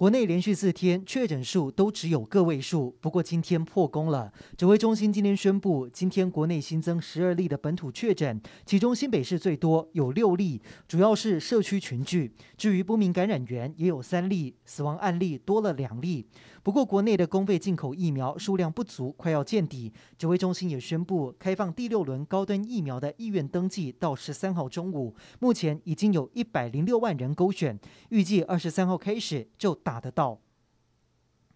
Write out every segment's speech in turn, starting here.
国内连续四天确诊数都只有个位数，不过今天破功了。指挥中心今天宣布，今天国内新增十二例的本土确诊，其中新北市最多有六例，主要是社区群聚。至于不明感染源也有三例，死亡案例多了两例。不过国内的公费进口疫苗数量不足，快要见底。指挥中心也宣布开放第六轮高端疫苗的意愿登记到十三号中午，目前已经有一百零六万人勾选，预计二十三号开始就。打得到。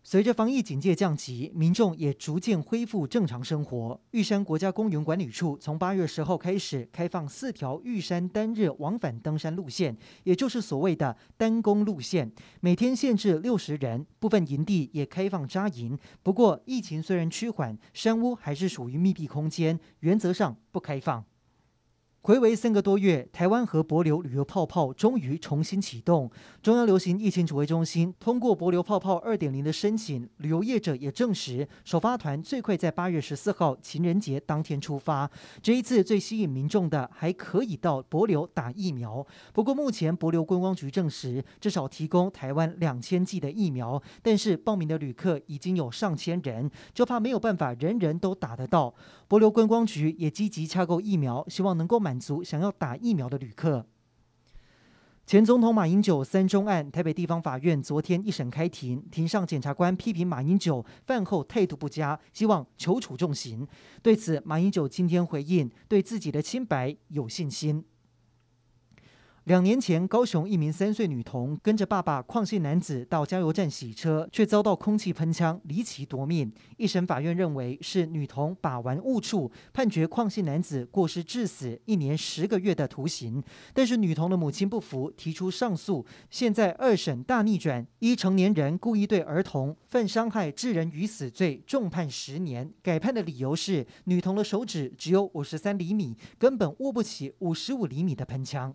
随着防疫警戒降级，民众也逐渐恢复正常生活。玉山国家公园管理处从八月十号开始开放四条玉山单日往返登山路线，也就是所谓的单攻路线，每天限制六十人。部分营地也开放扎营。不过，疫情虽然趋缓，山屋还是属于密闭空间，原则上不开放。睽违三个多月，台湾和帛流旅游泡泡终于重新启动。中央流行疫情指挥中心通过帛流泡泡二点零的申请，旅游业者也证实，首发团最快在八月十四号情人节当天出发。这一次最吸引民众的，还可以到帛流打疫苗。不过目前帛流观光局证实，至少提供台湾两千剂的疫苗，但是报名的旅客已经有上千人，就怕没有办法人人都打得到。帛流观光局也积极洽购疫苗，希望能够满满足想要打疫苗的旅客。前总统马英九三中案，台北地方法院昨天一审开庭，庭上检察官批评马英九饭后态度不佳，希望求处重刑。对此，马英九今天回应，对自己的清白有信心。两年前，高雄一名三岁女童跟着爸爸矿姓男子到加油站洗车，却遭到空气喷枪，离奇夺命。一审法院认为是女童把玩误触，判决矿姓男子过失致死，一年十个月的徒刑。但是女童的母亲不服，提出上诉。现在二审大逆转，依成年人故意对儿童犯伤害致人于死罪，重判十年。改判的理由是女童的手指只有五十三厘米，根本握不起五十五厘米的喷枪。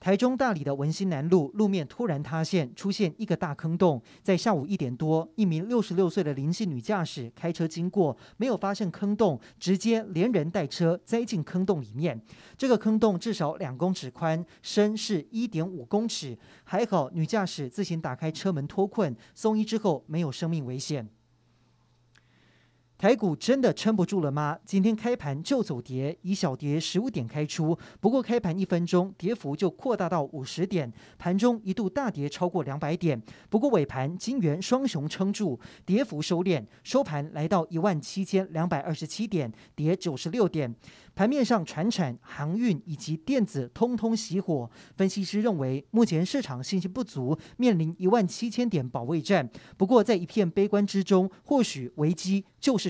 台中大里的文心南路路面突然塌陷，出现一个大坑洞。在下午一点多，一名六十六岁的林姓女驾驶开车经过，没有发现坑洞，直接连人带车栽进坑洞里面。这个坑洞至少两公尺宽，深是一点五公尺。还好女驾驶自行打开车门脱困，送医之后没有生命危险。台股真的撑不住了吗？今天开盘就走跌，以小跌十五点开出，不过开盘一分钟跌幅就扩大到五十点，盘中一度大跌超过两百点。不过尾盘金圆双雄撑住，跌幅收敛，收盘来到一万七千两百二十七点，跌九十六点。盘面上，传产、航运以及电子通通熄火。分析师认为，目前市场信心不足，面临一万七千点保卫战。不过，在一片悲观之中，或许危机就是